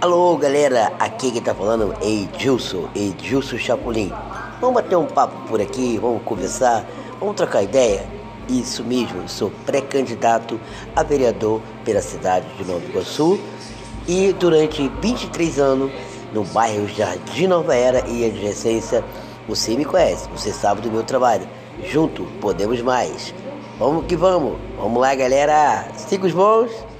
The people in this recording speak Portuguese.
Alô galera, aqui quem tá falando é Edilson, Edilson Chapolin. Vamos bater um papo por aqui, vamos conversar, vamos trocar ideia? Isso mesmo, sou pré-candidato a vereador pela cidade de Nova Iguaçu e durante 23 anos no bairro Jardim Nova Era e adjacência, você me conhece, você sabe do meu trabalho. Junto, podemos mais. Vamos que vamos. Vamos lá, galera. Siga os bons.